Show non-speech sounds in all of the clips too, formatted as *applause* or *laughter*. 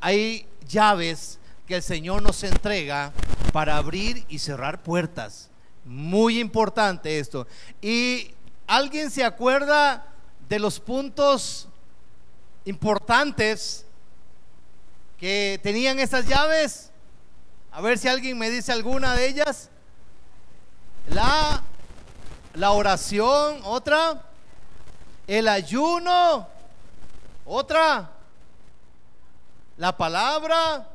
hay, llaves que el Señor nos entrega para abrir y cerrar puertas. Muy importante esto. ¿Y alguien se acuerda de los puntos importantes que tenían esas llaves? A ver si alguien me dice alguna de ellas. La, la oración, otra. El ayuno, otra. La palabra.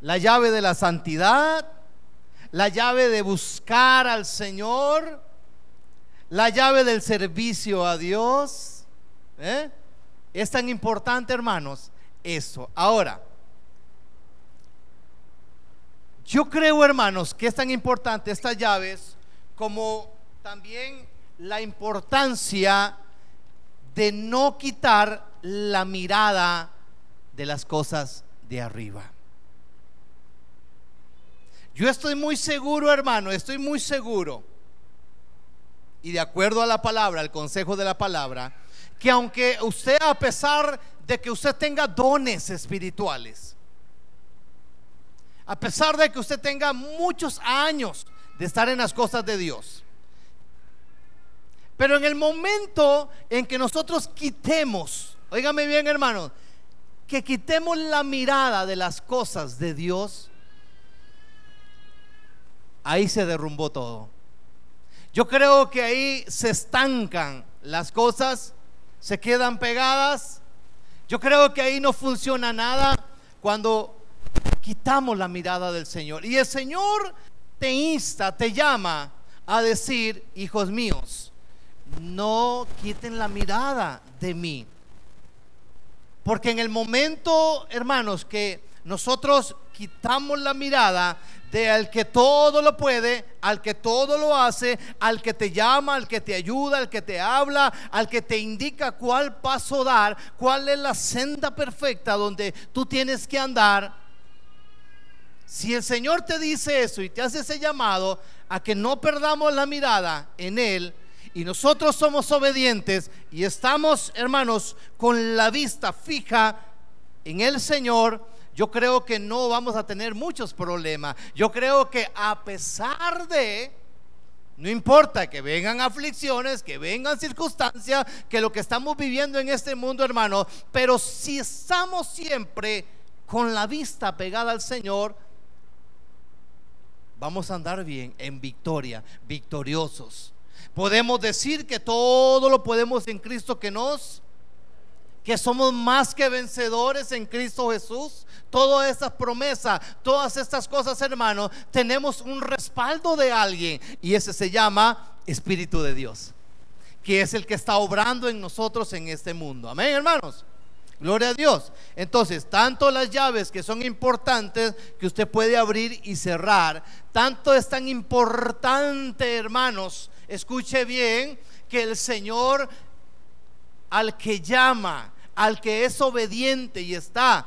La llave de la santidad. La llave de buscar al Señor. La llave del servicio a Dios. ¿eh? Es tan importante, hermanos, eso. Ahora, yo creo, hermanos, que es tan importante estas llaves como también la importancia de no quitar la mirada de las cosas de arriba. Yo estoy muy seguro, hermano, estoy muy seguro, y de acuerdo a la palabra, al consejo de la palabra, que aunque usted, a pesar de que usted tenga dones espirituales, a pesar de que usted tenga muchos años de estar en las cosas de Dios. Pero en el momento en que nosotros quitemos, óigame bien hermano, que quitemos la mirada de las cosas de Dios, ahí se derrumbó todo. Yo creo que ahí se estancan las cosas, se quedan pegadas. Yo creo que ahí no funciona nada cuando quitamos la mirada del Señor. Y el Señor te insta, te llama a decir, hijos míos, no quiten la mirada de mí. Porque en el momento, hermanos, que nosotros quitamos la mirada de al que todo lo puede, al que todo lo hace, al que te llama, al que te ayuda, al que te habla, al que te indica cuál paso dar, cuál es la senda perfecta donde tú tienes que andar, si el Señor te dice eso y te hace ese llamado a que no perdamos la mirada en Él y nosotros somos obedientes y estamos, hermanos, con la vista fija en el Señor, yo creo que no vamos a tener muchos problemas. Yo creo que a pesar de... No importa que vengan aflicciones, que vengan circunstancias, que lo que estamos viviendo en este mundo, hermano, pero si estamos siempre con la vista pegada al Señor, vamos a andar bien, en victoria, victoriosos. Podemos decir que todo lo podemos en Cristo que nos, que somos más que vencedores en Cristo Jesús. Todas estas promesas, todas estas cosas, hermanos, tenemos un respaldo de alguien y ese se llama Espíritu de Dios, que es el que está obrando en nosotros en este mundo. Amén, hermanos. Gloria a Dios. Entonces, tanto las llaves que son importantes que usted puede abrir y cerrar, tanto es tan importante, hermanos, escuche bien, que el Señor al que llama, al que es obediente y está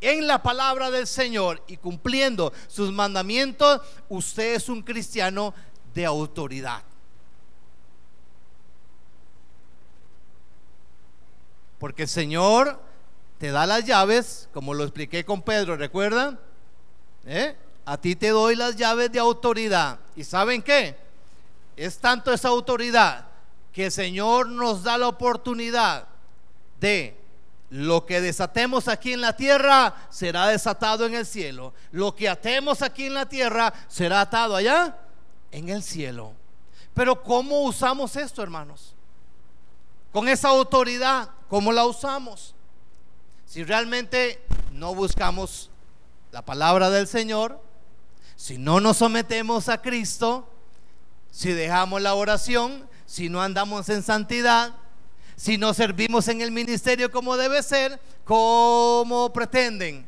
en la palabra del Señor y cumpliendo sus mandamientos, usted es un cristiano de autoridad. Porque el Señor te da las llaves, como lo expliqué con Pedro, ¿recuerdan? ¿Eh? A ti te doy las llaves de autoridad. ¿Y saben qué? Es tanto esa autoridad que el Señor nos da la oportunidad de lo que desatemos aquí en la tierra será desatado en el cielo. Lo que atemos aquí en la tierra será atado allá en el cielo. Pero ¿cómo usamos esto, hermanos? Con esa autoridad ¿Cómo la usamos? Si realmente no buscamos la palabra del Señor, si no nos sometemos a Cristo, si dejamos la oración, si no andamos en santidad, si no servimos en el ministerio como debe ser, ¿cómo pretenden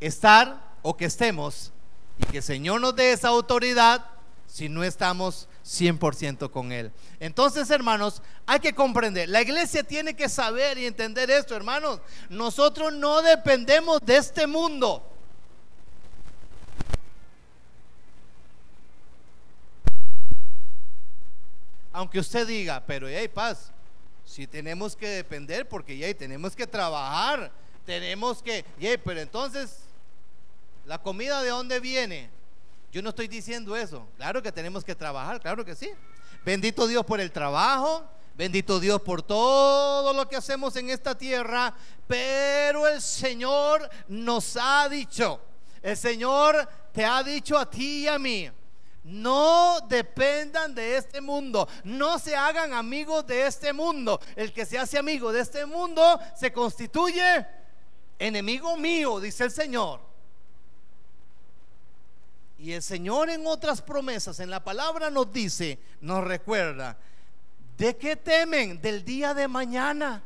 estar o que estemos y que el Señor nos dé esa autoridad si no estamos 100% con Él. Entonces, hermanos, hay que comprender, la iglesia tiene que saber y entender esto, hermanos. Nosotros no dependemos de este mundo. Aunque usted diga, pero hay paz, Si tenemos que depender porque ya tenemos que trabajar, tenemos que, yeah, pero entonces, ¿la comida de dónde viene? Yo no estoy diciendo eso. Claro que tenemos que trabajar, claro que sí. Bendito Dios por el trabajo, bendito Dios por todo lo que hacemos en esta tierra, pero el Señor nos ha dicho, el Señor te ha dicho a ti y a mí, no dependan de este mundo, no se hagan amigos de este mundo. El que se hace amigo de este mundo se constituye enemigo mío, dice el Señor. Y el Señor en otras promesas, en la palabra nos dice, nos recuerda, ¿de qué temen del día de mañana?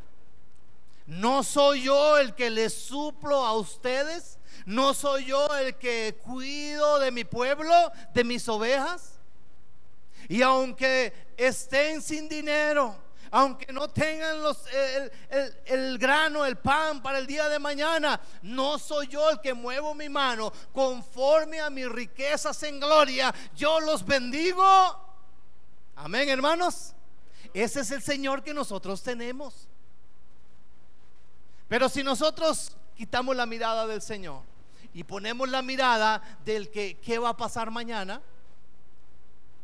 ¿No soy yo el que les suplo a ustedes? ¿No soy yo el que cuido de mi pueblo, de mis ovejas? Y aunque estén sin dinero, aunque no tengan los, el, grano, el pan para el día de mañana, no soy yo el que muevo mi mano conforme a mis riquezas en gloria. Yo los bendigo. Amén, hermanos. Ese es el Señor que nosotros tenemos. Pero si nosotros quitamos la mirada del Señor, y ponemos la mirada del que qué va a pasar mañana,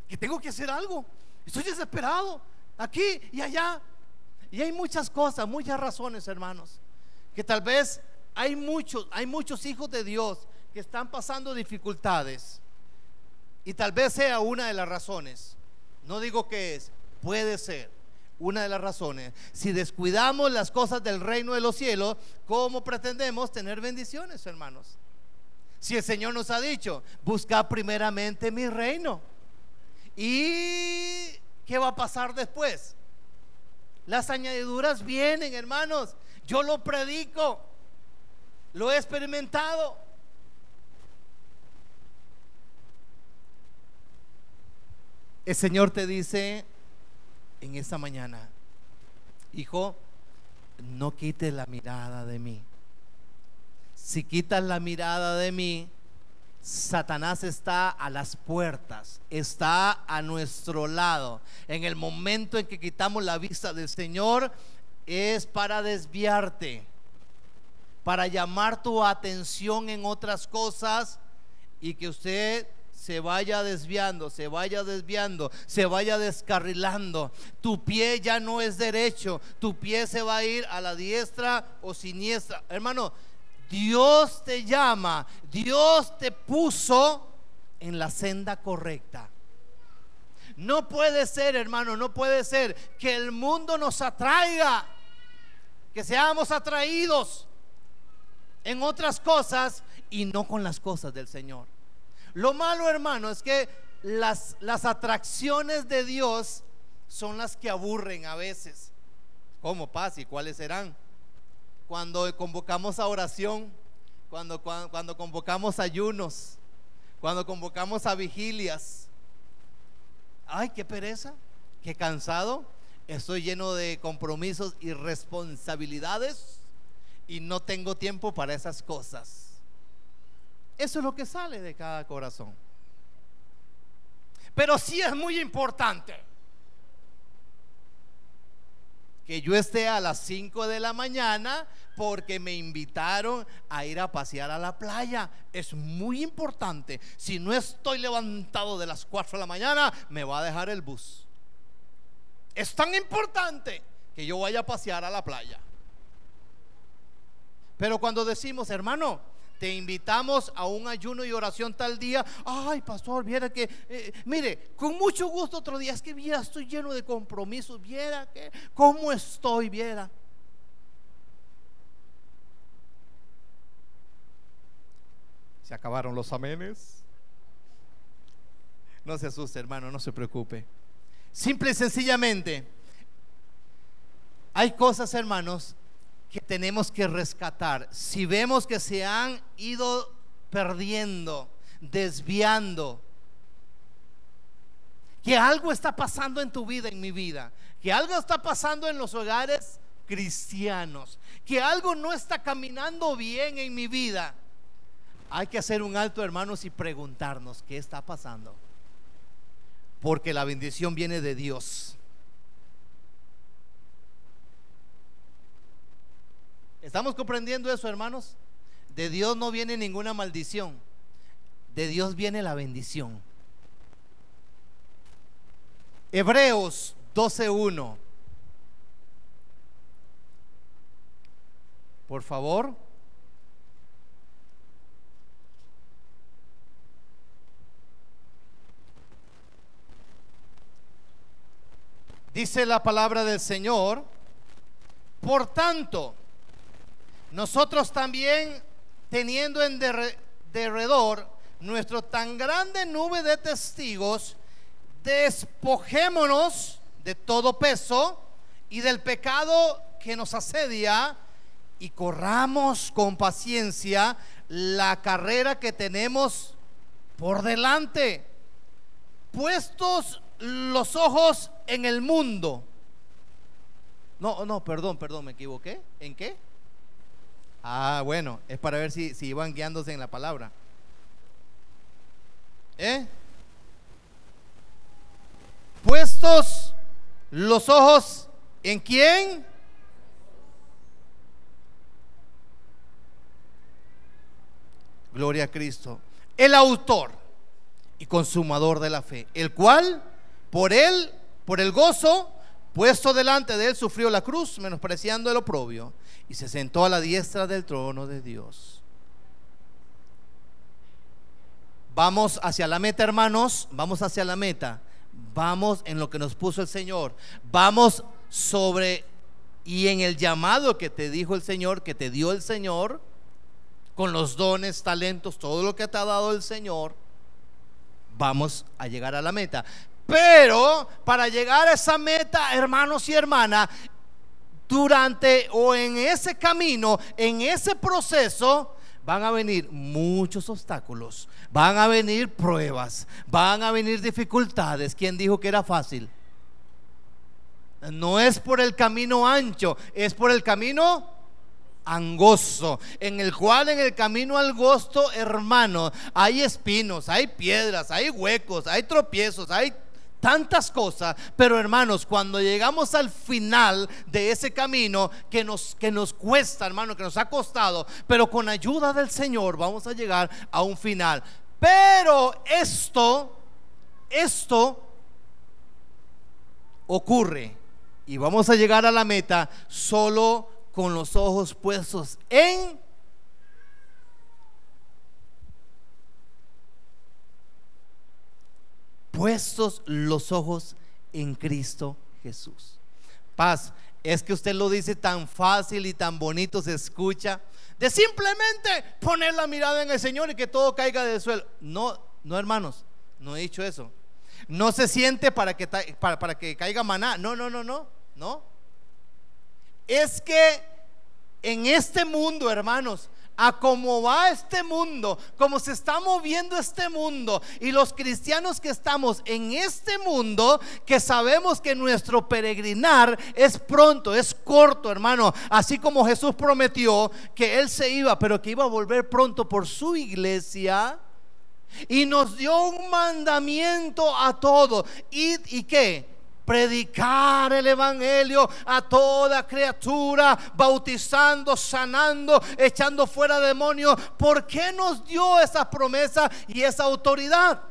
que tengo que hacer algo. Estoy desesperado aquí y allá. Y hay muchas cosas, muchas razones, hermanos, que tal vez hay muchos, hay muchos hijos de Dios que están pasando dificultades. Y tal vez sea una de las razones. No digo que es, puede ser una de las razones. Si descuidamos las cosas del reino de los cielos, ¿cómo pretendemos tener bendiciones, hermanos? Si el Señor nos ha dicho, busca primeramente mi reino. ¿Y qué va a pasar después? Las añadiduras vienen, hermanos. Yo lo predico. Lo he experimentado. El Señor te dice en esta mañana, hijo, no quites la mirada de mí si quitas la mirada de mí, Satanás está a las puertas, está a nuestro lado. En el momento en que quitamos la vista del Señor, es para desviarte, para llamar tu atención en otras cosas y que usted se vaya desviando, se vaya desviando, se vaya descarrilando. Tu pie ya no es derecho, tu pie se va a ir a la diestra o siniestra. Hermano, Dios te llama, Dios te puso en la senda correcta. No puede ser, hermano, no puede ser que el mundo nos atraiga, que seamos atraídos en otras cosas y no con las cosas del Señor. Lo malo, hermano, es que las, las atracciones de Dios son las que aburren a veces. ¿Cómo pasa y cuáles serán? cuando convocamos a oración, cuando, cuando, convocamos ayunos, cuando convocamos a vigilias. Ay, qué pereza, qué cansado. Estoy lleno de compromisos y responsabilidades y no tengo tiempo para esas cosas. Eso es lo que sale de cada corazón. Pero sí es muy importante que yo esté a las 5 de la mañana porque me invitaron a ir a pasear a la playa. Es muy importante. Si no estoy levantado de las 4 de la mañana, me va a dejar el bus. Es tan importante que yo vaya a pasear a la playa. Pero cuando decimos, hermano, te invitamos a un ayuno y oración tal día. Ay, pastor, viera que, eh, mire, con mucho gusto otro día. Es que viera, estoy lleno de compromisos. Viera que, cómo estoy, viera. Se acabaron los amenes. No se asuste, hermano, no se preocupe. Simple y sencillamente, hay cosas, hermanos, que tenemos que rescatar. Si vemos que se han ido perdiendo, desviando, que algo está pasando en tu vida, en mi vida, que algo está pasando en los hogares cristianos, que algo no está caminando bien en mi vida, hay que hacer un alto, hermanos, y preguntarnos qué está pasando. Porque la bendición viene de Dios. ¿Estamos comprendiendo eso, hermanos? De Dios no viene ninguna maldición. De Dios viene la bendición. Hebreos 12.1. Por favor. Dice la palabra del Señor, por tanto, nosotros también, teniendo en derredor nuestro tan grande nube de testigos, despojémonos de todo peso y del pecado que nos asedia y corramos con paciencia la carrera que tenemos por delante, puestos los ojos en el mundo. No, no, perdón, perdón, me equivoqué. ¿En qué? Ah, bueno, es para ver si, si iban guiándose en la palabra. ¿Eh? Puestos los ojos en quién? Gloria a Cristo. El autor y consumador de la fe, el cual por él, por el gozo puesto delante de él, sufrió la cruz, menospreciando el oprobio, y se sentó a la diestra del trono de Dios. Vamos hacia la meta, hermanos, vamos hacia la meta. Vamos en lo que nos puso el Señor. Vamos sobre y en el llamado que te dijo el Señor, que te dio el Señor, con los dones, talentos, todo lo que te ha dado el Señor, vamos a llegar a la meta. Pero para llegar a esa meta, hermanos y hermanas, durante o en ese camino, en ese proceso, van a venir muchos obstáculos, van a venir pruebas, van a venir dificultades. ¿Quién dijo que era fácil? No es por el camino ancho, es por el camino angosto, en el cual en el camino angosto, hermano, hay espinos, hay piedras, hay huecos, hay tropiezos, hay tantas cosas, pero hermanos, cuando llegamos al final de ese camino que nos, que nos cuesta, hermano, que nos ha costado, pero con ayuda del Señor vamos a llegar a un final. Pero esto, esto ocurre y vamos a llegar a la meta solo con los ojos puestos en puestos los ojos en Cristo Jesús. Paz, es que usted lo dice tan fácil y tan bonito se escucha, de simplemente poner la mirada en el Señor y que todo caiga del suelo. No, no hermanos, no he dicho eso. No se siente para que, para, para que caiga maná. No, no, no, no, no. Es que en este mundo, hermanos, a cómo va este mundo, cómo se está moviendo este mundo y los cristianos que estamos en este mundo, que sabemos que nuestro peregrinar es pronto, es corto, hermano, así como Jesús prometió que Él se iba, pero que iba a volver pronto por su iglesia. Y nos dio un mandamiento a todos. ¿Y, y qué? Predicar el Evangelio a toda criatura, bautizando, sanando, echando fuera demonios. ¿Por qué nos dio esa promesa y esa autoridad?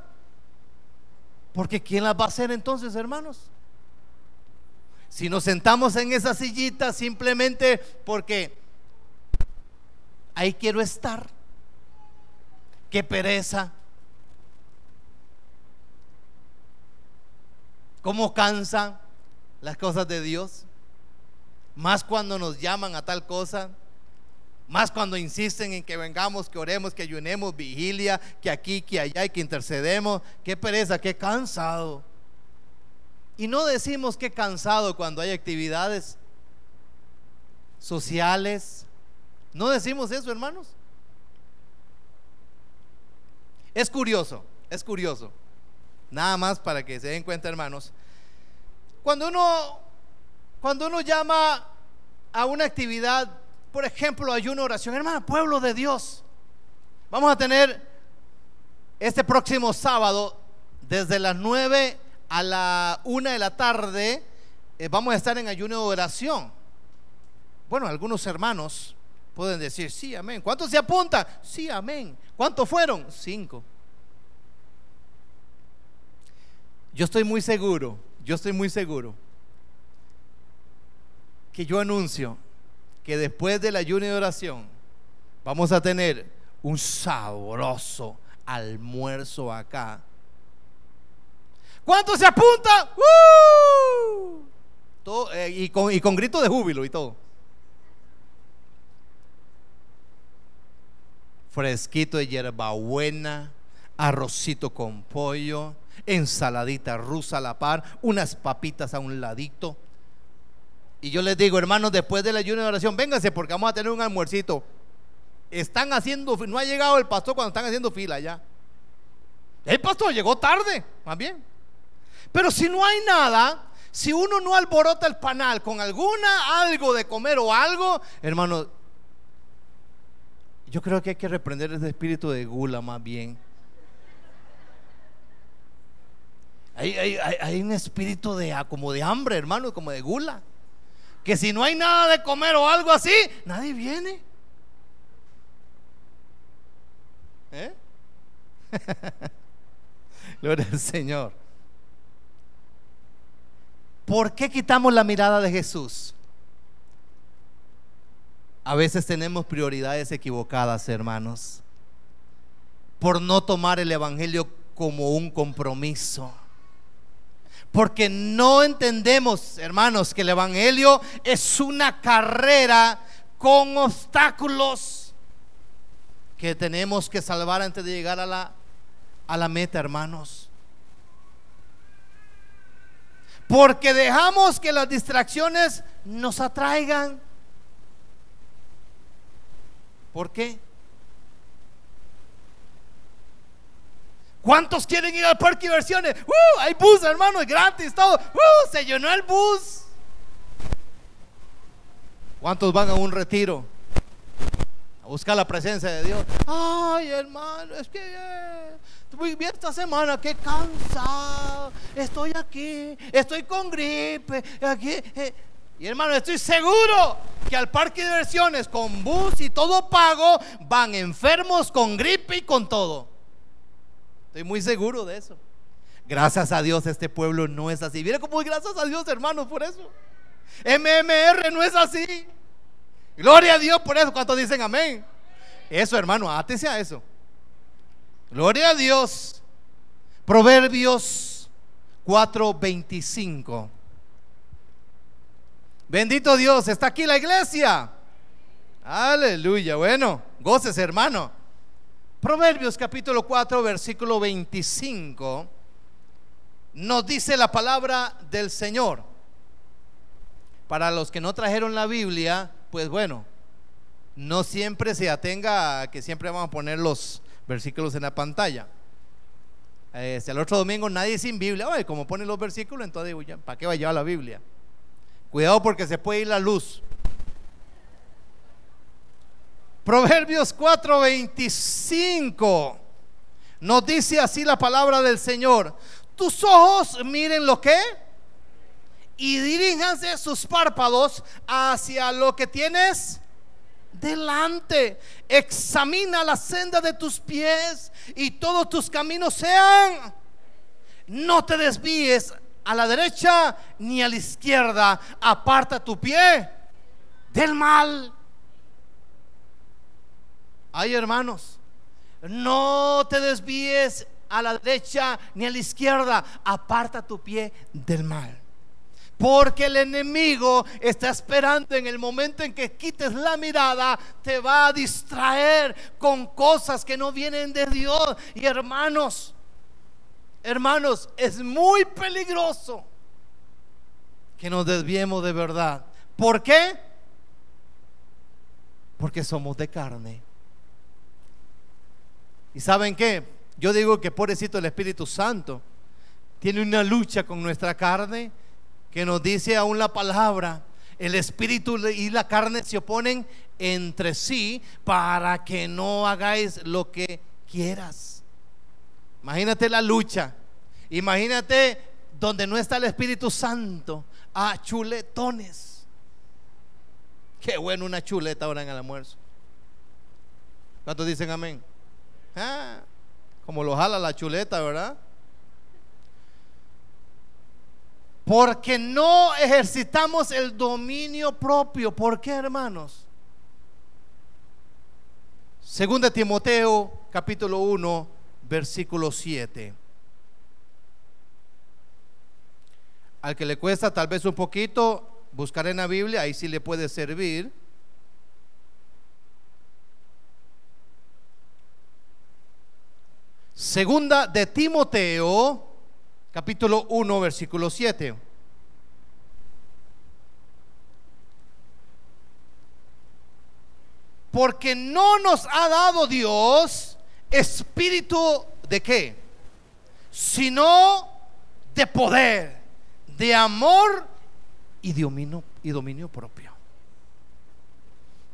Porque ¿quién las va a hacer entonces, hermanos? Si nos sentamos en esa sillita simplemente porque ahí quiero estar, qué pereza cómo cansan las cosas de Dios. Más cuando nos llaman a tal cosa. Más cuando insisten en que vengamos, que oremos, que ayunemos, vigilia, que aquí, que allá y que intercedemos. Qué pereza, qué cansado. Y no decimos qué cansado cuando hay actividades sociales. No decimos eso, hermanos. Es curioso, es curioso. Nada más para que se den cuenta, hermanos. Cuando uno, cuando uno llama a una actividad, por ejemplo, ayuno, oración, hermano, pueblo de Dios, vamos a tener este próximo sábado, desde las 9 a la 1 de la tarde, eh, vamos a estar en ayuno de oración. Bueno, algunos hermanos Pueden decir, sí, amén. ¿Cuántos se apuntan? Sí, amén. ¿Cuántos fueron? Cinco. Yo estoy muy seguro, yo estoy muy seguro que yo anuncio que después del ayuno y oración vamos a tener un sabroso almuerzo acá. ¿Cuántos se apuntan? Eh, y, con, y con grito de júbilo y todo. Fresquito de hierbabuena, arrocito con pollo, ensaladita rusa a la par, unas papitas a un ladito. Y yo les digo, hermanos, después de la ayuno de oración, vénganse porque vamos a tener un almuercito. Están haciendo, no ha llegado el pastor cuando están haciendo fila ya. El pastor llegó tarde, más bien. Pero si no hay nada, si uno no alborota el panal con alguna algo de comer o algo, hermano, yo creo que hay que reprender ese espíritu de gula más bien. Hay, un espíritu de como de hambre, hermano, como de gula. Que si no hay nada de comer o algo así, nadie viene. ¿Eh? *laughs* Gloria al Señor. ¿Por qué quitamos la mirada de Jesús? A veces tenemos prioridades equivocadas, hermanos, por no tomar el Evangelio como un compromiso. Porque no entendemos, hermanos, que el Evangelio es una carrera con obstáculos que tenemos que salvar antes de llegar a la, a la meta, hermanos. Porque dejamos que las distracciones nos atraigan. ¿Por qué? ¿Cuántos quieren ir al parque de diversiones? ¡Uh! Hay bus, hermano, es gratis, todo. ¡Uh! Se llenó el bus. ¿Cuántos van a un retiro? A buscar la presencia de Dios. Ay, hermano, es que eh, bien esta semana, qué cansado. Estoy aquí, estoy con gripe. Eh. Y hermano, estoy seguro que al parque de diversiones con bus y todo pago van enfermos con gripe y con todo. Estoy muy seguro de eso. Gracias a Dios este pueblo no es así. Mira cómo gracias a Dios, hermano, por eso. MMR no es así. Gloria a Dios por eso. ¿Cuántos dicen amén? Eso, hermano, átese a eso. Gloria a Dios. Proverbios 4:25. Bendito Dios, está aquí la iglesia. Aleluya. Bueno, goces, hermano. Proverbios capítulo 4, versículo 25. Nos dice la palabra del Señor. Para los que no trajeron la Biblia, pues bueno, no siempre se atenga a que siempre vamos a poner los versículos en la pantalla. Este, el otro domingo nadie sin Biblia. Oye, como ponen los versículos, entonces digo, ¿para qué va a llevar la Biblia? Cuidado porque se puede ir la luz. Proverbios 4:25 nos dice así la palabra del Señor. Tus ojos miren lo que y diríjanse sus párpados hacia lo que tienes delante. Examina la senda de tus pies y todos tus caminos sean. No te desvíes a la derecha ni a la izquierda. Aparta tu pie del mal. Ay, hermanos, no te desvíes a la derecha ni a la izquierda. Aparta tu pie del mal. Porque el enemigo está esperando en el momento en que quites la mirada, te va a distraer con cosas que no vienen de Dios. Y hermanos, hermanos, es muy peligroso que nos desviemos de verdad. ¿Por qué? Porque somos de carne. ¿Y saben qué? Yo digo que pobrecito el Espíritu Santo tiene una lucha con nuestra carne que nos dice aún la palabra, el espíritu y la carne se oponen entre sí para que no hagáis lo que quieras. Imagínate la lucha. Imagínate donde no está el Espíritu Santo. A chuletones. Qué bueno una chuleta ahora en el almuerzo. ¿Cuántos dicen amén? Ah, como lo jala la chuleta, ¿verdad? Porque no ejercitamos el dominio propio. ¿Por qué, hermanos? Segunda Timoteo, capítulo 1, versículo 7. Al que le cuesta tal vez un poquito, buscar en la Biblia, ahí sí le puede servir. Segunda de Timoteo, capítulo 1, versículo 7. Porque no nos ha dado Dios espíritu de qué? Sino de poder, de amor y dominio, y dominio propio.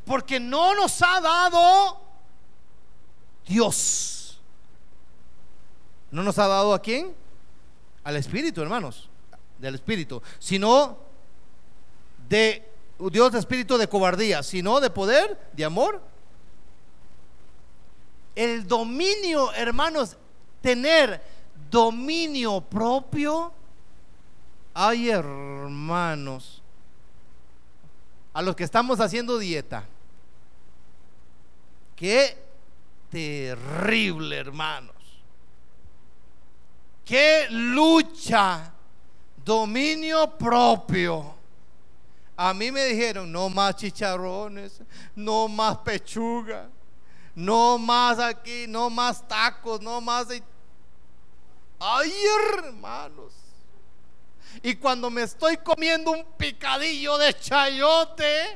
Porque no nos ha dado Dios. ¿No nos ha dado a quién? Al Espíritu, hermanos. Del Espíritu. Sino de Dios espíritu de cobardía, sino de poder, de amor. El dominio, hermanos, tener dominio propio. Ay, hermanos, a los que estamos haciendo dieta. Qué terrible, hermanos. Qué lucha, dominio propio. A mí me dijeron, no más chicharrones, no más pechuga, no más aquí, no más tacos, no más... Ay, hermanos. Y cuando me estoy comiendo un picadillo de chayote,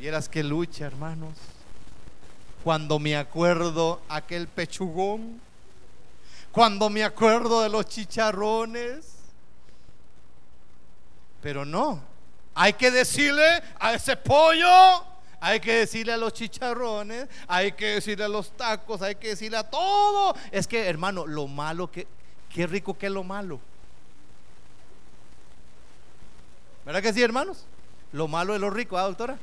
vieras que lucha, hermanos. Cuando me acuerdo aquel pechugón cuando me acuerdo de los chicharrones. Pero no, hay que decirle a ese pollo, hay que decirle a los chicharrones, hay que decirle a los tacos, hay que decirle a todo. Es que, hermano, lo malo que, qué rico que es lo malo. ¿Verdad que sí, hermanos? Lo malo es lo rico, ¿ah, doctora?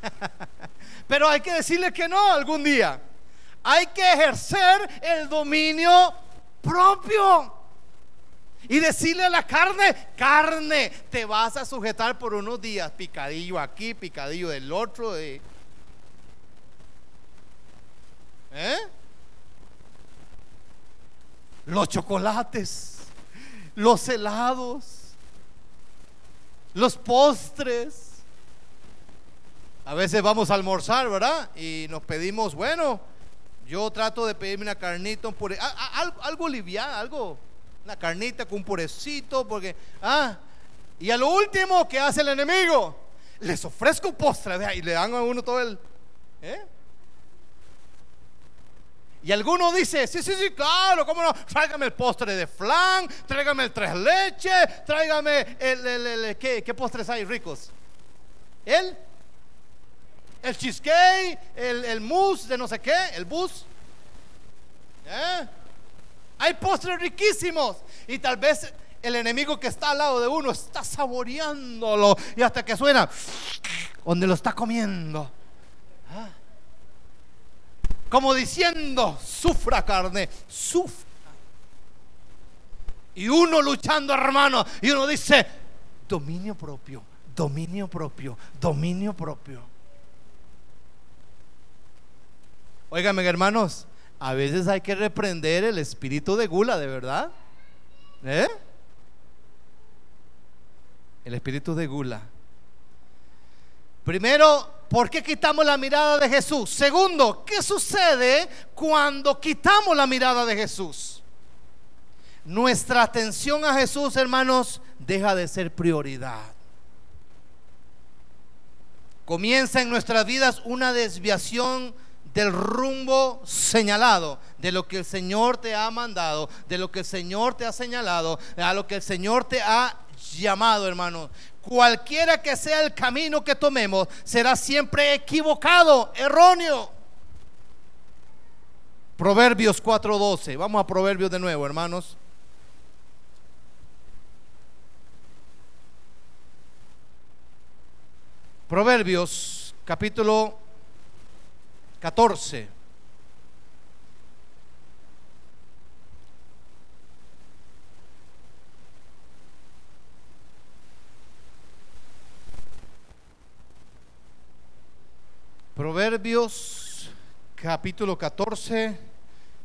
*laughs* Pero hay que decirle que no algún día. Hay que ejercer el dominio propio. Y decirle a la carne, carne, te vas a sujetar por unos días, picadillo aquí, picadillo del otro. ¿Eh? Los chocolates, los helados, los postres. A veces vamos a almorzar, ¿verdad? Y nos pedimos, bueno, yo trato de pedirme una carnita, un pure, algo, algo liviano, algo, una carnita con un purecito, porque, ah, y a lo último que hace el enemigo, les ofrezco postre, vea, y le dan a uno todo el, ¿eh? Y alguno dice, sí, sí, sí, claro, cómo no, tráigame el postre de flan, tráigame el tres leches, tráigame el, el, el, ¿qué, ¿qué postres hay ricos? ¿El? El cheesecake, el, el mousse de no sé qué, el bus. ¿Eh? Hay postres riquísimos y tal vez el enemigo que está al lado de uno está saboreándolo y hasta que suena donde lo está comiendo. ¿Ah? Como diciendo, sufra carne, sufra. Y uno luchando, hermano, y uno dice, dominio propio, dominio propio, dominio propio. Óigame, hermanos, a veces hay que reprender el espíritu de gula, de verdad. ¿Eh? El espíritu de gula. Primero, ¿por qué quitamos la mirada de Jesús? Segundo, ¿qué sucede cuando quitamos la mirada de Jesús? Nuestra atención a Jesús, hermanos, deja de ser prioridad. Comienza en nuestras vidas una desviación del rumbo señalado, de lo que el Señor te ha mandado, de lo que el Señor te ha señalado, a lo que el Señor te ha llamado, hermano. Cualquiera que sea el camino que tomemos, será siempre equivocado, erróneo. Proverbios 4:12. Vamos a Proverbios de nuevo, hermanos. Proverbios capítulo 14. Proverbios capítulo 14,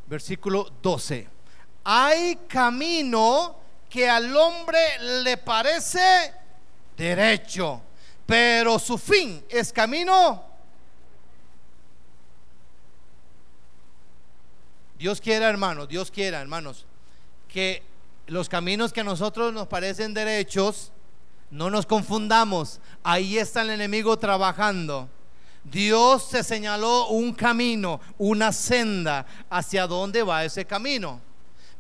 versículo 12. Hay camino que al hombre le parece derecho, pero su fin es camino. Dios quiera, hermanos, Dios quiera, hermanos, que los caminos que a nosotros nos parecen derechos, no nos confundamos. Ahí está el enemigo trabajando. Dios se señaló un camino, una senda hacia dónde va ese camino.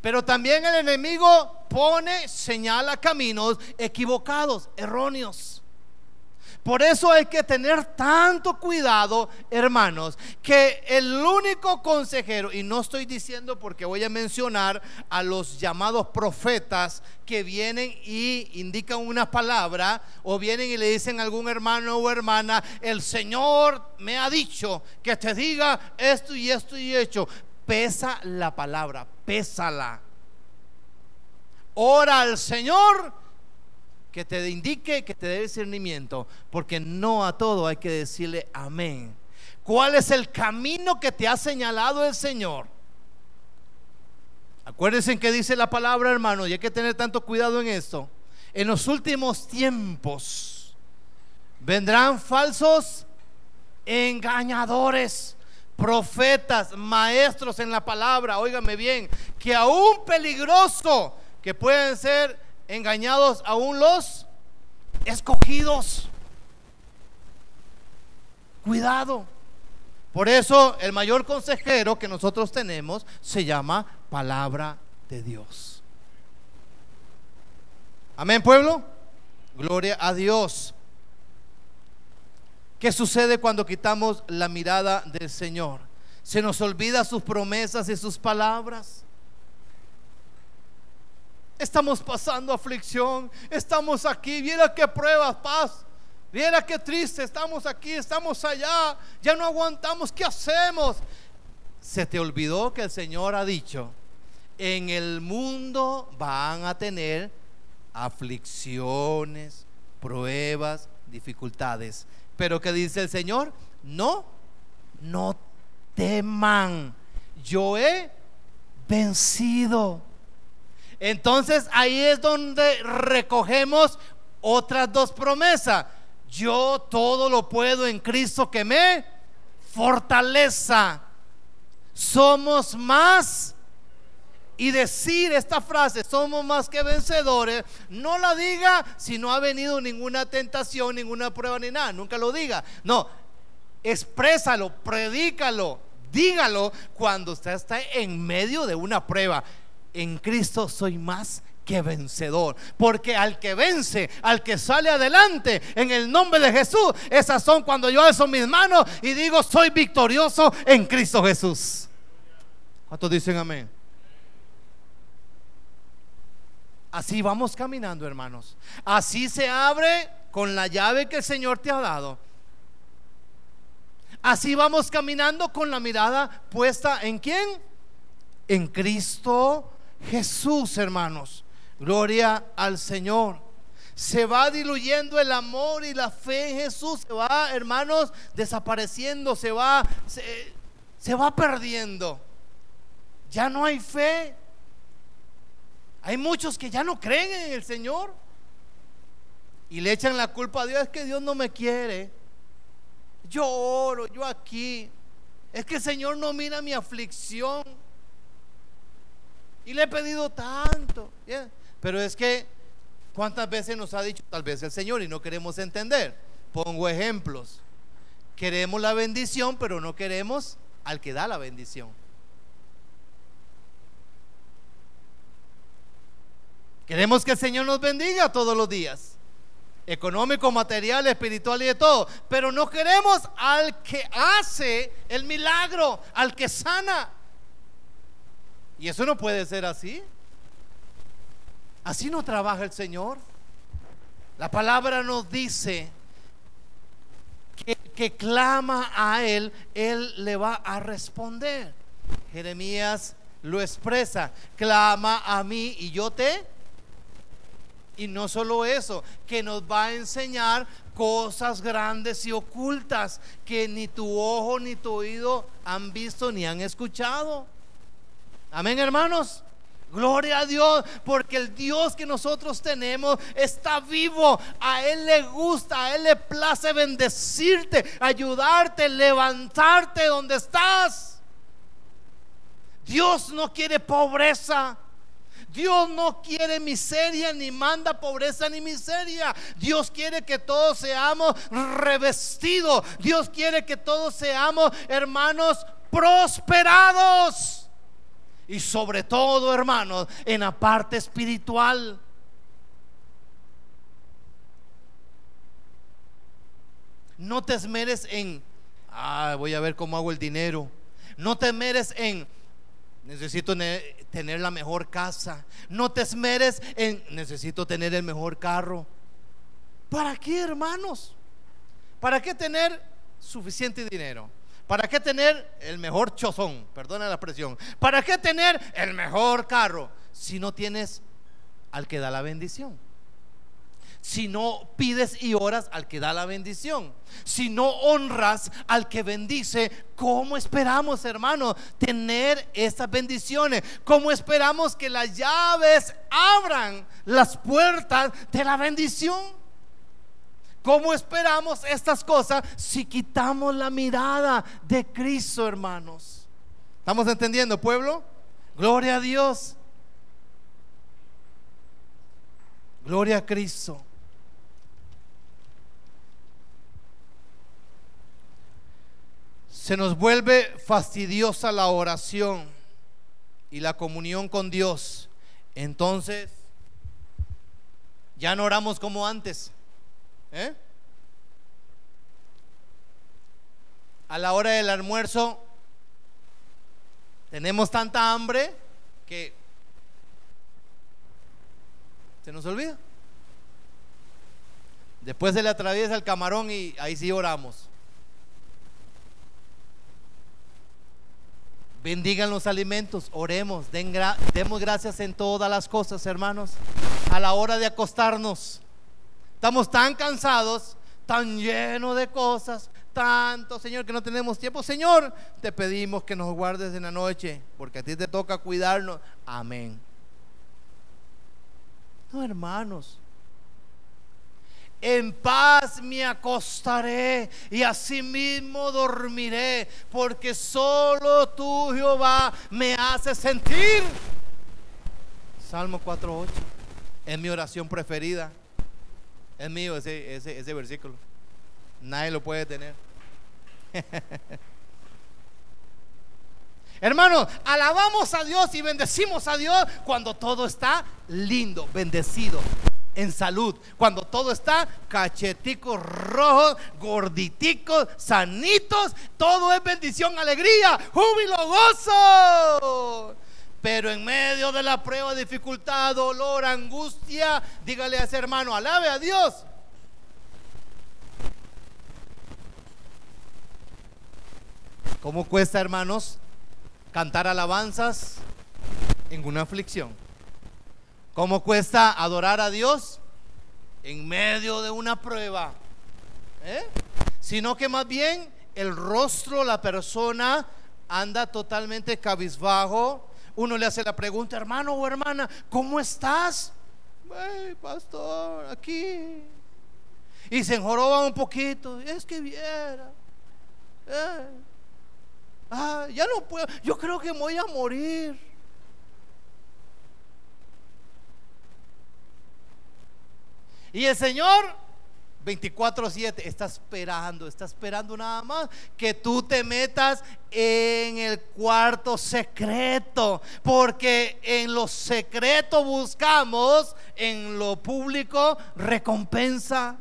Pero también el enemigo pone, señala caminos equivocados, erróneos. Por eso hay que tener tanto cuidado, hermanos, que el único consejero, y no estoy diciendo porque voy a mencionar a los llamados profetas que vienen y indican una palabra, o vienen y le dicen a algún hermano o hermana, el Señor me ha dicho que te diga esto y esto y hecho pesa la palabra, pésala. Ora al Señor que te indique, que te dé discernimiento, porque no a todo hay que decirle amén. ¿Cuál es el camino que te ha señalado el Señor? Acuérdense en que dice la palabra, hermano, y hay que tener tanto cuidado en esto. En los últimos tiempos vendrán falsos engañadores profetas, maestros en la palabra, óigame bien, que aún peligroso, que pueden ser engañados aún los escogidos. Cuidado. Por eso el mayor consejero que nosotros tenemos se llama palabra de Dios. Amén, pueblo. Gloria a Dios. ¿Qué sucede cuando quitamos la mirada del Señor? Se nos olvida sus promesas y sus palabras. Estamos pasando aflicción, estamos aquí, viera qué pruebas, paz. Viera qué triste, estamos aquí, estamos allá, ya no aguantamos, ¿qué hacemos? Se te olvidó que el Señor ha dicho, en el mundo van a tener aflicciones, pruebas, dificultades. Pero ¿qué dice el Señor? No, no teman. Yo he vencido. Entonces ahí es donde recogemos otras dos promesas. Yo todo lo puedo en Cristo que me fortaleza. Somos más y decir esta frase, somos más que vencedores, no la diga si no ha venido ninguna tentación, ninguna prueba ni nada, nunca lo diga. No, exprésalo, predícalo, dígalo cuando usted está en medio de una prueba. En Cristo soy más que vencedor. Porque al que vence, al que sale adelante en el nombre de Jesús, esas son cuando yo alzo mis manos y digo, soy victorioso en Cristo Jesús. ¿Cuántos dicen amén? Así vamos caminando, hermanos. Así se abre con la llave que el Señor te ha dado. Así vamos caminando con la mirada puesta en quién? En Cristo Jesús, hermanos. Gloria al Señor. Se va diluyendo el amor y la fe en Jesús. Se va, hermanos, desapareciendo. Se va, se, se va perdiendo. Ya no hay fe. Hay muchos que ya no creen en el Señor y le echan la culpa a Dios, es que Dios no me quiere. Yo oro, yo aquí. Es que el Señor no mira mi aflicción. Y le he pedido tanto. Pero es que, ¿cuántas veces nos ha dicho tal vez el Señor y no queremos entender? Pongo ejemplos. Queremos la bendición, pero no queremos al que da la bendición. Queremos que el Señor nos bendiga todos los días. Económico, material, espiritual y de todo. Pero no queremos al que hace el milagro, al que sana. Y eso no puede ser así. Así no trabaja el Señor. La palabra nos dice que clama a Él, Él le va a responder. Jeremías lo expresa, clama a mí y yo te... Y no solo eso, que nos va a enseñar cosas grandes y ocultas que ni tu ojo ni tu oído han visto ni han escuchado. Amén, hermanos. Gloria a Dios, porque el Dios que nosotros tenemos está vivo. A Él le gusta, a Él le place bendecirte, ayudarte, levantarte donde estás. Dios no quiere pobreza. Dios no quiere miseria, ni manda pobreza ni miseria. Dios quiere que todos seamos revestidos. Dios quiere que todos seamos hermanos prosperados. Y sobre todo, hermanos, en la parte espiritual. No te esmeres en, ah, voy a ver cómo hago el dinero. No te esmeres en, necesito tener la mejor casa. No te esmeres en, necesito tener el mejor carro. ¿Para qué, hermanos? ¿Para qué tener suficiente dinero? ¿Para qué tener el mejor chozón? Perdona la presión. ¿Para qué tener el mejor carro si no tienes al que da la bendición? Si no pides y oras al que da la bendición. Si no honras al que bendice, ¿cómo esperamos, hermano, tener esas bendiciones? ¿Cómo esperamos que las llaves abran las puertas de la bendición? ¿Cómo esperamos estas cosas si quitamos la mirada de Cristo, hermanos? ¿Estamos entendiendo, pueblo? Gloria a Dios. Gloria a Cristo. Se nos vuelve fastidiosa la oración y la comunión con Dios. Entonces, ya no oramos como antes. ¿Eh? A la hora del almuerzo tenemos tanta hambre que se nos olvida. Después se le atraviesa el camarón y ahí sí oramos. Bendigan los alimentos, oremos, demos gracias en todas las cosas, hermanos. A la hora de acostarnos, Estamos tan cansados, tan llenos de cosas, tanto, Señor, que no tenemos tiempo. Señor, te pedimos que nos guardes en la noche, porque a ti te toca cuidarnos. Amén. No, hermanos. En paz me acostaré y asimismo dormiré, porque solo tú, Jehová, me haces sentir. Salmo 4.8 es mi oración preferida. Es mío ese, ese, versículo. Nadie lo puede tener. *laughs* Hermanos, alabamos a Dios y bendecimos a Dios cuando todo está lindo, bendecido, en salud. Cuando todo está cacheticos rojos, gorditicos, sanitos. Todo es bendición, alegría, júbilo, gozo. Pero en medio de la prueba, dificultad, dolor, angustia, dígale a ese hermano, alabe a Dios. ¿Cómo cuesta, hermanos, cantar alabanzas en una aflicción? ¿Cómo cuesta adorar a Dios en medio de una prueba? ¿Eh? Sino que más bien el rostro, la persona anda totalmente cabizbajo, uno le hace la pregunta, hermano o hermana, ¿cómo estás? Pastor, aquí. Y se enjoroba un poquito. Es que viera. Eh. Ah, ya no puedo. Yo creo que voy a morir. Y el Señor 24/7, está esperando, está esperando nada más que tú te metas en el cuarto secreto, porque en lo secreto buscamos, en lo público recompensa.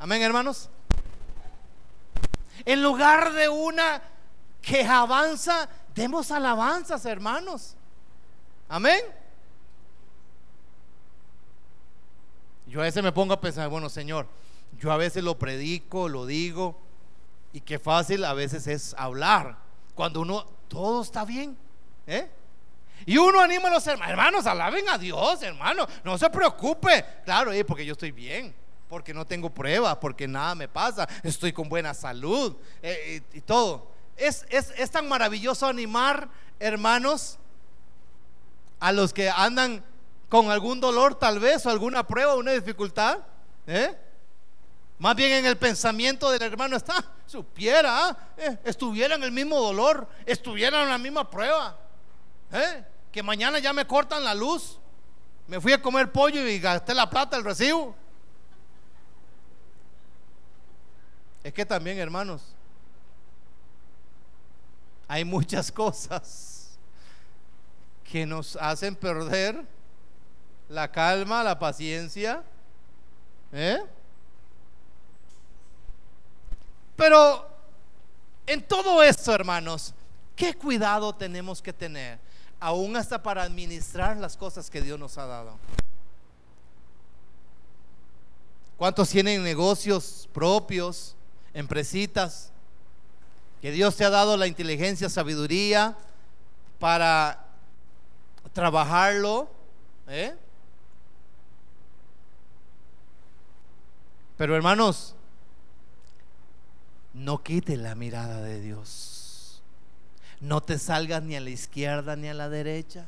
Amén, hermanos. En lugar de una que avanza, demos alabanzas, hermanos. Amén. Yo a veces me pongo a pensar, bueno, Señor, Yo a veces lo predico, lo digo, y qué fácil a veces es hablar. Cuando uno, todo está bien. ¿eh? Y uno anima a los hermanos, hermanos, alaben a Dios, hermano, no se preocupe. Claro, porque yo estoy bien, porque no tengo pruebas, porque nada me pasa, estoy con buena salud eh, y, todo. Es, es, es tan maravilloso animar, hermanos, a los que andan con algún dolor tal vez, o alguna prueba, una dificultad. ¿eh? Más bien en el pensamiento del hermano está, supiera, ¿eh? estuviera en el mismo dolor, estuviera en la misma prueba. ¿eh? Que mañana ya me cortan la luz. Me fui a comer pollo y gasté la plata, el recibo. Es que también, hermanos, hay muchas *laughs* cosas que nos hacen perder la calma, la paciencia. ¿eh? Pero en todo esto, hermanos, ¿qué cuidado tenemos que tener? Aún hasta para administrar las cosas que Dios nos ha dado. ¿Cuántos tienen negocios propios, empresitas? Que Dios te ha dado la inteligencia, sabiduría para trabajarlo. ¿eh? Pero hermanos, no quite la mirada de Dios. No te salgas ni a la izquierda ni a la derecha.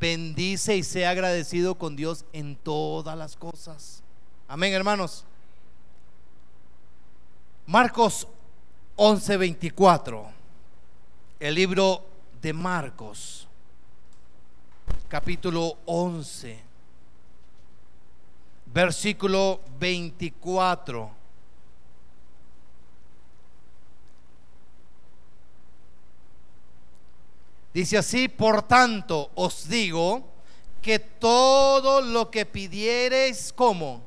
Bendice y sea agradecido con Dios en todas las cosas. Amén, hermanos. Marcos 11:24. El libro de Marcos, capítulo 11, versículo 24. Dice así, por tanto os digo que todo lo que pidiereis como,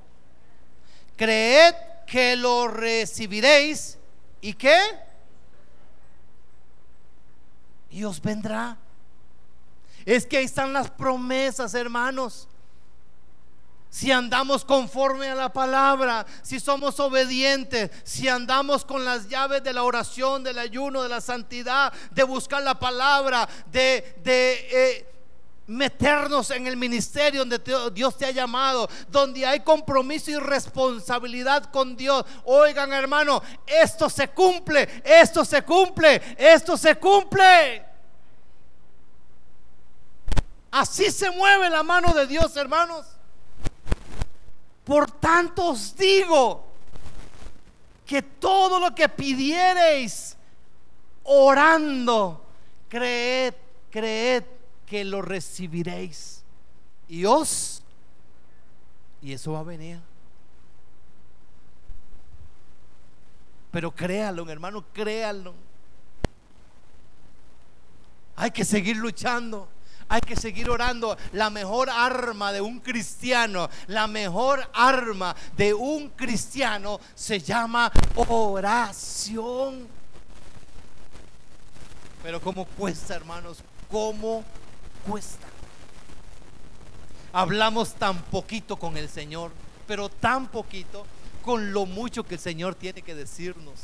creed que lo recibiréis y que, y os vendrá. Es que ahí están las promesas, hermanos si andamos conforme a la palabra, si somos obedientes, si andamos con las llaves de la oración, del ayuno, de la santidad, de buscar la palabra, de, eh, meternos en el ministerio donde Dios te ha llamado, donde hay compromiso y responsabilidad con Dios. Oigan hermano, esto se cumple, esto se cumple, esto se cumple. Así se mueve la mano de Dios, hermanos. Por tanto os digo que todo lo que pidiereis orando, creed, creed que lo recibiréis. Y os, y eso va a venir. Pero créalo, hermano, créalo. Hay que seguir luchando. Hay que seguir orando. La mejor arma de un cristiano, la mejor arma de un cristiano se llama oración. Pero ¿cómo cuesta, hermanos? ¿Cómo cuesta? Hablamos tan poquito con el Señor, pero tan poquito con lo mucho que el Señor tiene que decirnos.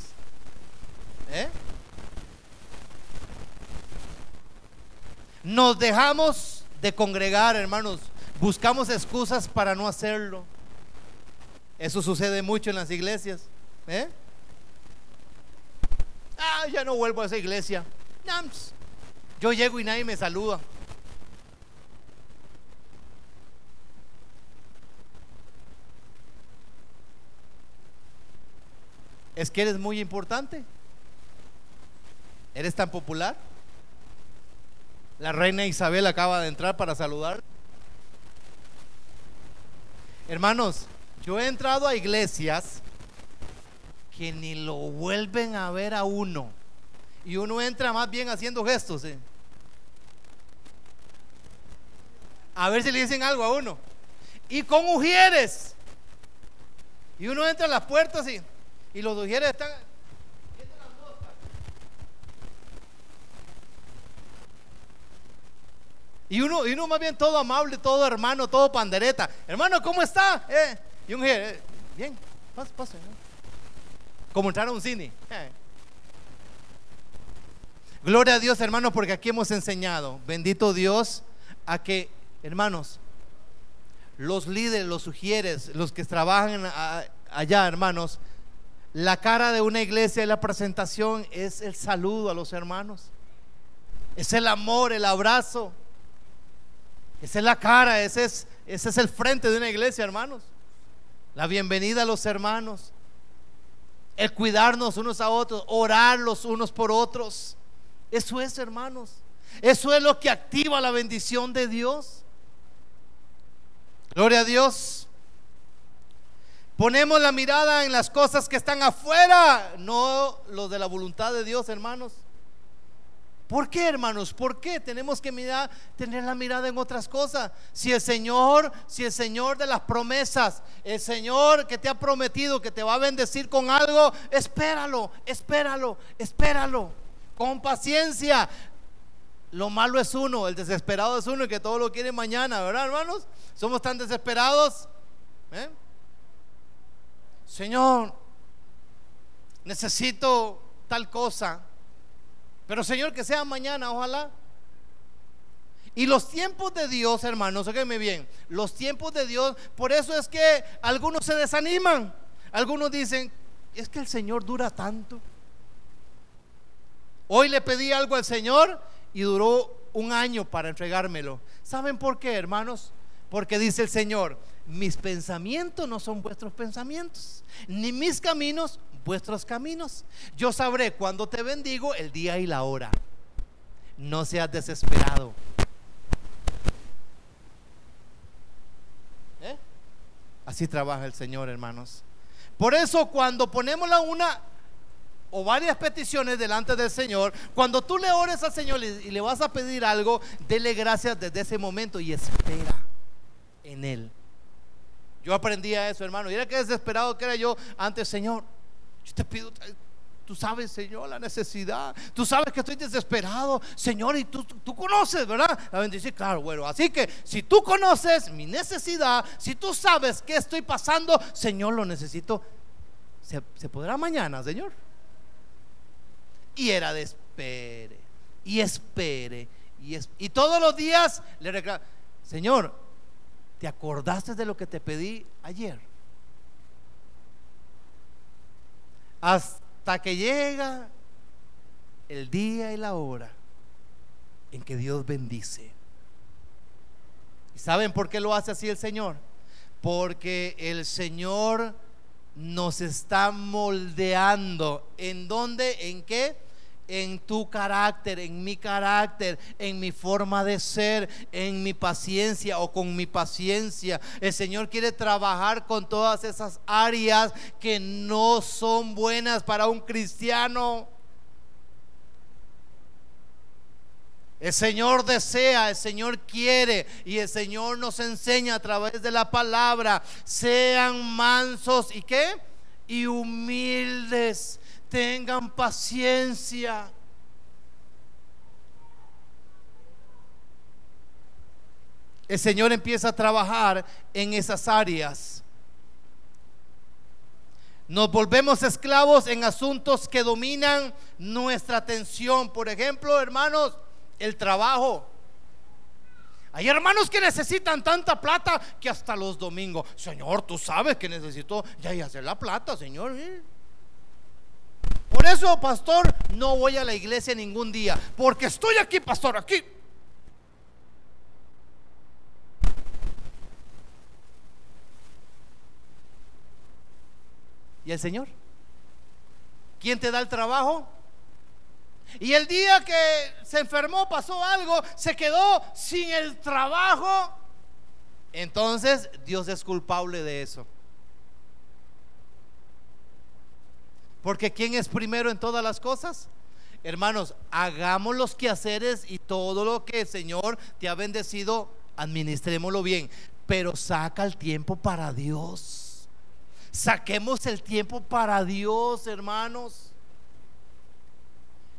¿Eh? Nos dejamos de congregar, hermanos. Buscamos excusas para no hacerlo. Eso sucede mucho en las iglesias. ¿eh? Ah, ya no vuelvo a esa iglesia. Yo llego y nadie me saluda. Es que eres muy importante. Eres tan popular. La reina Isabel acaba de entrar para saludar. Hermanos, yo he entrado a iglesias que ni lo vuelven a ver a uno. Y uno entra más bien haciendo gestos. ¿eh? A ver si le dicen algo a uno. Y con mujeres. Y uno entra a las puertas y, y los mujeres están Y uno, y uno más bien todo amable, todo hermano, todo pandereta. Hermano, ¿cómo está? Eh, y un eh, bien. Pase, pase. Como entrar a un cine. Eh. Gloria a Dios, hermanos, porque aquí hemos enseñado, bendito Dios, a que, hermanos, los líderes, los sugieres, los que trabajan allá, hermanos, la cara de una iglesia y la presentación es el saludo a los hermanos. Es el amor, el abrazo. Esa es la cara, ese es, ese es el frente de una iglesia, hermanos. La bienvenida a los hermanos. El cuidarnos unos a otros, orar los unos por otros. Eso es, hermanos. Eso es lo que activa la bendición de Dios. Gloria a Dios. Ponemos la mirada en las cosas que están afuera, no los de la voluntad de Dios, hermanos. ¿Por qué, hermanos? ¿Por qué tenemos que mirar, tener la mirada en otras cosas? Si el Señor, si el Señor de las promesas, el Señor que te ha prometido que te va a bendecir con algo, espéralo, espéralo, espéralo con paciencia. Lo malo es uno, el desesperado es uno y que todo lo quiere mañana, ¿verdad, hermanos? Somos tan desesperados. ¿eh? Señor, necesito tal cosa. Pero Señor, que sea mañana, ojalá. Y los tiempos de Dios, hermanos, óigame bien, los tiempos de Dios, por eso es que algunos se desaniman. Algunos dicen, es que el Señor dura tanto. Hoy le pedí algo al Señor y duró un año para entregármelo. ¿Saben por qué, hermanos? Porque dice el Señor, mis pensamientos no son vuestros pensamientos, ni mis caminos vuestros caminos. Yo sabré cuando te bendigo el día y la hora. No seas desesperado. ¿Eh? Así trabaja el Señor, hermanos. Por eso cuando ponemos la una o varias peticiones delante del Señor, cuando tú le ores al Señor y le vas a pedir algo, dele gracias desde ese momento y espera en Él. Yo aprendí a eso, hermano. Mira qué desesperado que era yo antes, Señor. Yo te pido, tú sabes, Señor, la necesidad. Tú sabes que estoy desesperado, Señor, y tú, tú conoces, ¿verdad? La bendición, claro, bueno. Así que si tú conoces mi necesidad, si tú sabes que estoy pasando, Señor, lo necesito. ¿Se, podrá mañana, Señor? Y era de espere, y espere, y, y todos los días le reclama, Señor, ¿te acordaste de lo que te pedí ayer? Hasta que llega el día y la hora en que Dios bendice. ¿Y saben por qué lo hace así el Señor? Porque el Señor nos está moldeando. ¿En dónde? ¿En qué? En tu carácter, en mi carácter, en mi forma de ser, en mi paciencia o con mi paciencia. El Señor quiere trabajar con todas esas áreas que no son buenas para un cristiano. El Señor desea, el Señor quiere y el Señor nos enseña a través de la palabra. Sean mansos y qué? Y humildes. Tengan paciencia. El Señor empieza a trabajar en esas áreas. Nos volvemos esclavos en asuntos que dominan nuestra atención. Por ejemplo, hermanos, el trabajo. Hay hermanos que necesitan tanta plata que hasta los domingos, Señor, tú sabes que necesito ya hacer la plata, Señor. Por eso, pastor, no voy a la iglesia ningún día, porque estoy aquí, pastor, aquí. ¿Y el Señor? ¿Quién te da el trabajo? Y el día que se enfermó, pasó algo, se quedó sin el trabajo. Entonces Dios es culpable de eso. Porque ¿quién es primero en todas las cosas? Hermanos, hagamos los quehaceres y todo lo que el Señor te ha bendecido, administrémoslo bien. Pero saca el tiempo para Dios. Saquemos el tiempo para Dios, hermanos.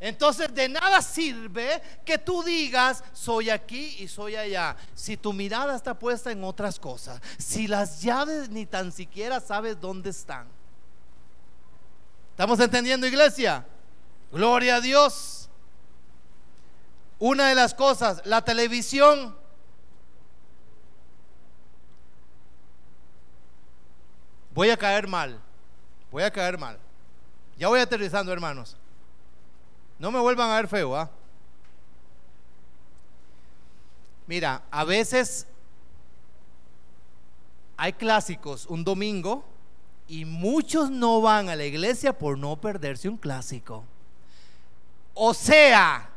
Entonces de nada sirve que tú digas, soy aquí y soy allá, si tu mirada está puesta en otras cosas, si las llaves ni tan siquiera sabes dónde están. ¿Estamos entendiendo, iglesia? Gloria a Dios. Una de las cosas, la televisión. Voy a caer mal. Voy a caer mal. Ya voy aterrizando, hermanos. No me vuelvan a ver feo, ¿ah? Mira, a veces hay clásicos un domingo y muchos no van a la iglesia por no perderse un clásico. O sea,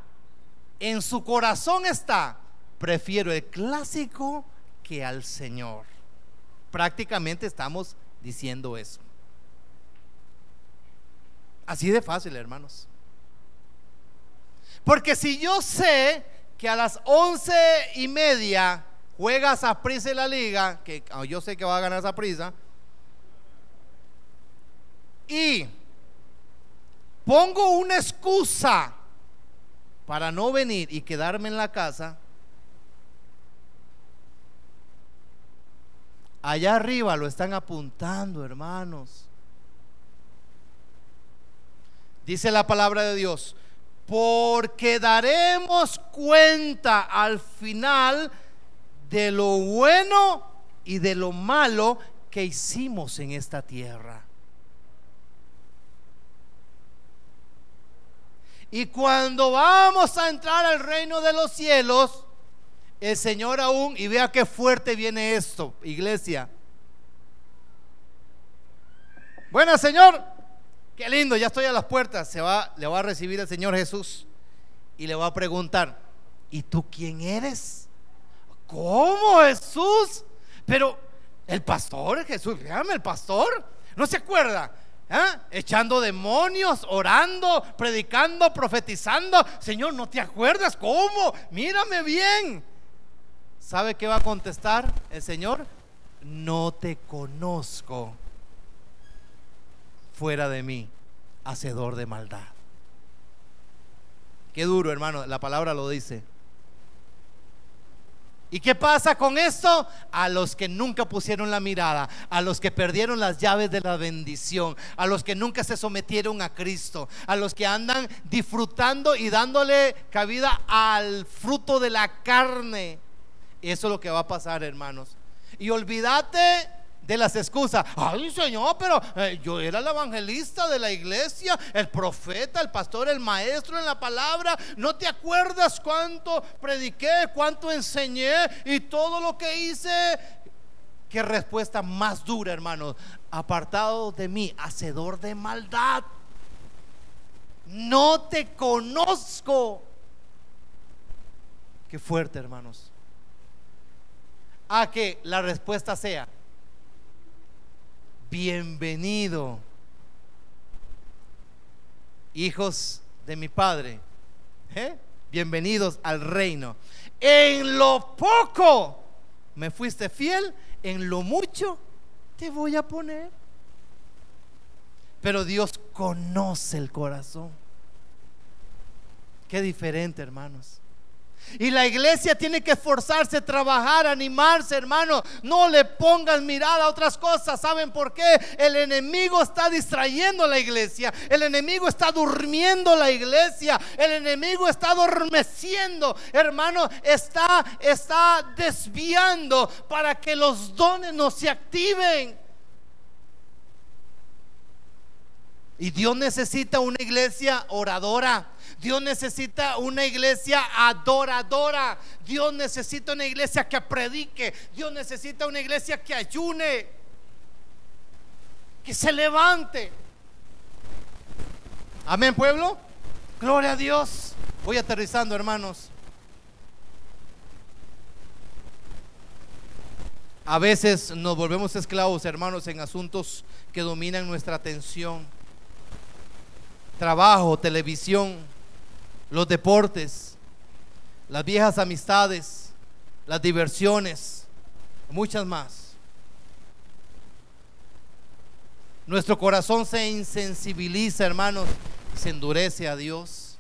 en su corazón está, prefiero el clásico que al Señor. Prácticamente estamos diciendo eso. Así de fácil, hermanos. Porque si yo sé que a las once y media juega prisa en la liga, que ah, yo sé que va a ganar prisa y pongo una excusa para no venir y quedarme en la casa, allá arriba lo están apuntando, hermanos. Dice la palabra de Dios, porque daremos cuenta al final de lo bueno y de lo malo que hicimos en esta tierra. Y cuando vamos a entrar al reino de los cielos, el Señor aún, y vea qué fuerte viene esto, iglesia. Buenas, Señor. Qué lindo, ya estoy a las puertas. Se va, le va a recibir el Señor Jesús y le va a preguntar, ¿y tú quién eres? ¿Cómo Jesús? Pero el pastor, Jesús, llame el pastor. ¿No se acuerda? ¿Ah? Echando demonios, orando, predicando, profetizando. Señor, ¿no te acuerdas? ¿Cómo? Mírame bien. ¿Sabe qué va a contestar el Señor? No te conozco fuera de mí, hacedor de maldad. Qué duro, hermano, la palabra lo dice. ¿Y qué pasa con esto? A los que nunca pusieron la mirada, a los que perdieron las llaves de la bendición, a los que nunca se sometieron a Cristo, a los que andan disfrutando y dándole cabida al fruto de la carne. Eso es lo que va a pasar, hermanos. Y olvídate de las excusas. Ay, Señor, pero eh, yo era el evangelista de la iglesia, el profeta, el pastor, el maestro en la palabra. ¿No te acuerdas cuánto prediqué, cuánto enseñé y todo lo que hice? Qué respuesta más dura, hermanos. Apartado de mí, hacedor de maldad. No te conozco. Qué fuerte, hermanos. A que la respuesta sea, bienvenido, hijos de mi Padre. ¿eh? Bienvenidos al reino. En lo poco me fuiste fiel, en lo mucho te voy a poner. Pero Dios conoce el corazón. Qué diferente, hermanos. Y la iglesia tiene que esforzarse, trabajar, animarse, hermano. No le pongan mirada a otras cosas. ¿Saben por qué? El enemigo está distrayendo a la iglesia. El enemigo está durmiendo la iglesia. El enemigo está adormeciendo, hermano. Está, está desviando para que los dones no se activen. Y Dios necesita una iglesia oradora. Dios necesita una iglesia adoradora. Dios necesita una iglesia que predique. Dios necesita una iglesia que ayune. Que se levante. Amén, pueblo. Gloria a Dios. Voy aterrizando, hermanos. A veces nos volvemos esclavos, hermanos, en asuntos que dominan nuestra atención trabajo, televisión, los deportes, las viejas amistades, las diversiones, muchas más. Nuestro corazón se insensibiliza, hermanos, se endurece a Dios.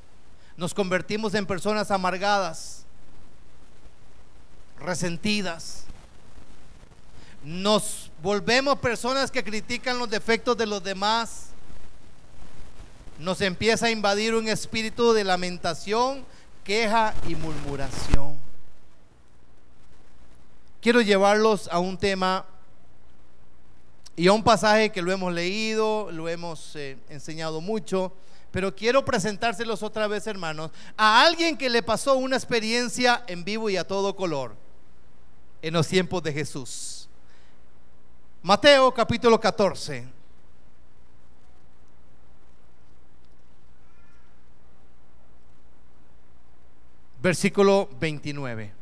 Nos convertimos en personas amargadas, resentidas. Nos volvemos personas que critican los defectos de los demás nos empieza a invadir un espíritu de lamentación, queja y murmuración. Quiero llevarlos a un tema y a un pasaje que lo hemos leído, lo hemos eh, enseñado mucho, pero quiero presentárselos otra vez, hermanos, a alguien que le pasó una experiencia en vivo y a todo color en los tiempos de Jesús. Mateo capítulo 14. Versículo 29.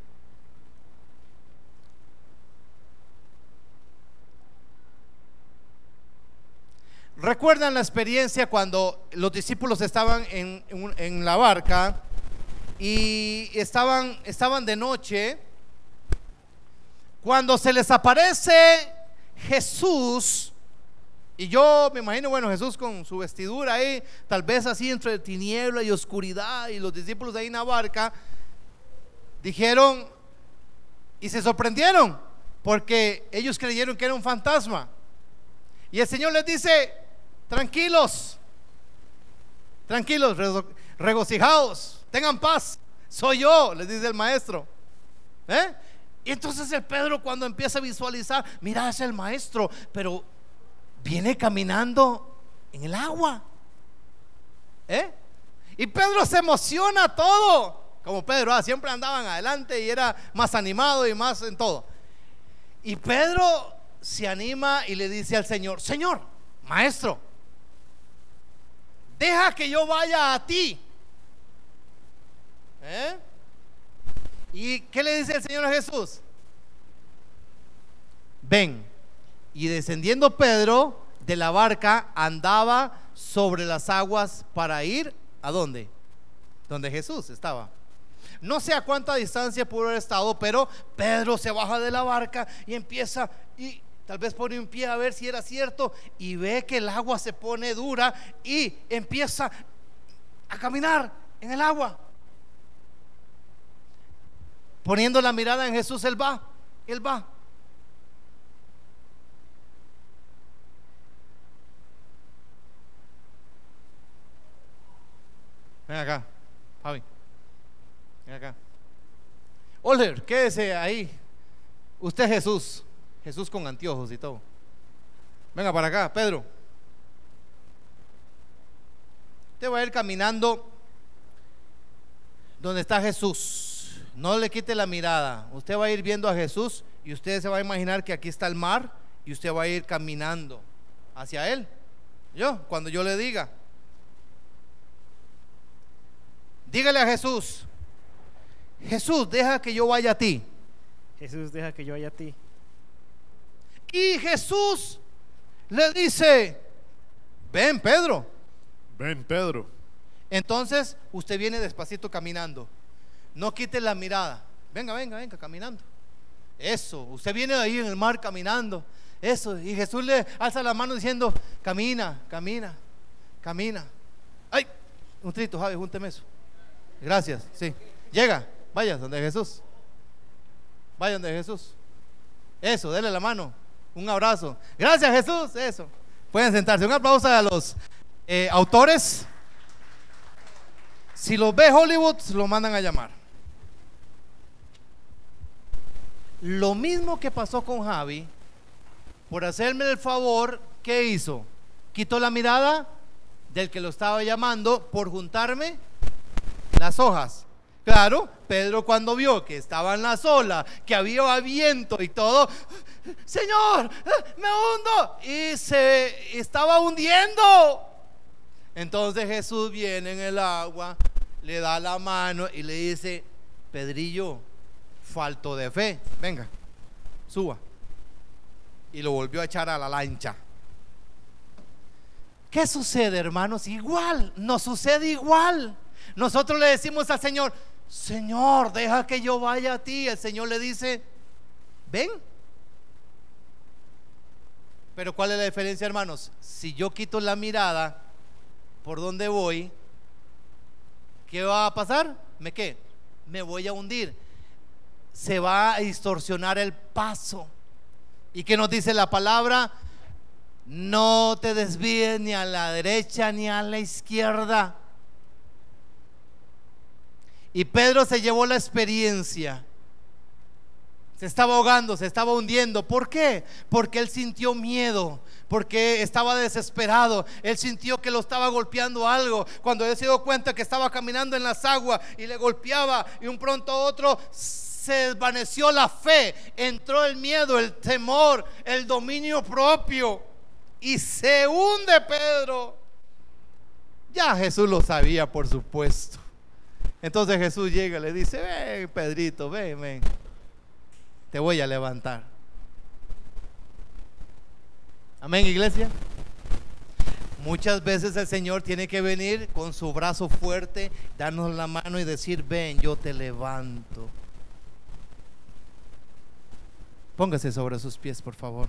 ¿Recuerdan la experiencia cuando los discípulos estaban en, en, la barca y estaban, estaban de noche? Cuando se les aparece Jesús, y yo me imagino, bueno, Jesús con su vestidura ahí, tal vez así entre tiniebla y oscuridad, y los discípulos ahí en la barca, dijeron y se sorprendieron, porque ellos creyeron que era un fantasma. Y el Señor les dice, tranquilos, tranquilos, regocijados, tengan paz, soy yo, les dice el maestro. ¿Eh? Y entonces el Pedro cuando empieza a visualizar, mira, es el maestro, pero viene caminando en el agua. ¿Eh? Y Pedro se emociona todo. Como Pedro, ah, siempre andaban adelante y era más animado y más en todo. Y Pedro se anima y le dice al Señor, Señor, maestro, deja que yo vaya a ti. ¿Eh? ¿Y qué le dice el Señor a Jesús? Ven. Y descendiendo Pedro de la barca, andaba sobre las aguas para ir a dónde? Donde Jesús estaba. No sé a cuánta distancia pudo haber estado, pero Pedro se baja de la barca y empieza y Tal vez pone un pie a ver si era cierto y ve que el agua se pone dura y empieza a caminar en el agua. Poniendo la mirada en Jesús, Él va, Él va. Ven acá, Fabi. Ven acá. Oler, quédese ahí. Usted Jesús. Jesús con anteojos y todo. Venga para acá, Pedro. Usted va a ir caminando donde está Jesús. No le quite la mirada. Usted va a ir viendo a Jesús y usted se va a imaginar que aquí está el mar y usted va a ir caminando hacia él. Yo, cuando yo le diga. Dígale a Jesús, Jesús, deja que yo vaya a ti. Jesús, deja que yo vaya a ti. Y Jesús le dice, ven Pedro. Ven Pedro. Entonces usted viene despacito caminando. No quite la mirada. Venga, venga, venga, caminando. Eso, usted viene ahí en el mar caminando. Eso, y Jesús le alza la mano diciendo, camina, camina, camina. Ay, un trito, Javi, júnteme eso. Gracias, sí. Llega, vaya donde Jesús. Vaya donde Jesús. Eso, déle la mano. Un abrazo. Gracias Jesús. Eso. Pueden sentarse. Un aplauso a los eh, autores. Si los ve Hollywood, lo mandan a llamar. Lo mismo que pasó con Javi, por hacerme el favor, ¿qué hizo? Quitó la mirada del que lo estaba llamando por juntarme las hojas. Claro, Pedro cuando vio que estaban las olas, que había viento y todo, Señor, me hundo. Y se estaba hundiendo. Entonces Jesús viene en el agua, le da la mano y le dice, Pedrillo, falto de fe, venga, suba. Y lo volvió a echar a la lancha. ¿Qué sucede, hermanos? Igual, nos sucede igual. Nosotros le decimos al Señor, Señor, deja que yo vaya a ti. El Señor le dice, ven. Pero ¿cuál es la diferencia, hermanos? Si yo quito la mirada por donde voy, ¿qué va a pasar? ¿Me qué? Me voy a hundir. Se va a distorsionar el paso. ¿Y qué nos dice la palabra? no te desvíes ni a la derecha ni a la izquierda. Y Pedro se llevó la experiencia. Se estaba ahogando, se estaba hundiendo. ¿Por qué? Porque él sintió miedo, porque estaba desesperado. Él sintió que lo estaba golpeando algo. Cuando él se dio cuenta que estaba caminando en las aguas y le golpeaba y un pronto otro se desvaneció la fe, entró el miedo, el temor, el dominio propio y se hunde Pedro. Ya Jesús lo sabía, por supuesto. Entonces Jesús llega y le dice, ven Pedrito, ven, ven te voy a levantar. Amén, iglesia. Muchas veces el Señor tiene que venir con su brazo fuerte, darnos la mano y decir, ven, yo te levanto. Póngase sobre sus pies, por favor.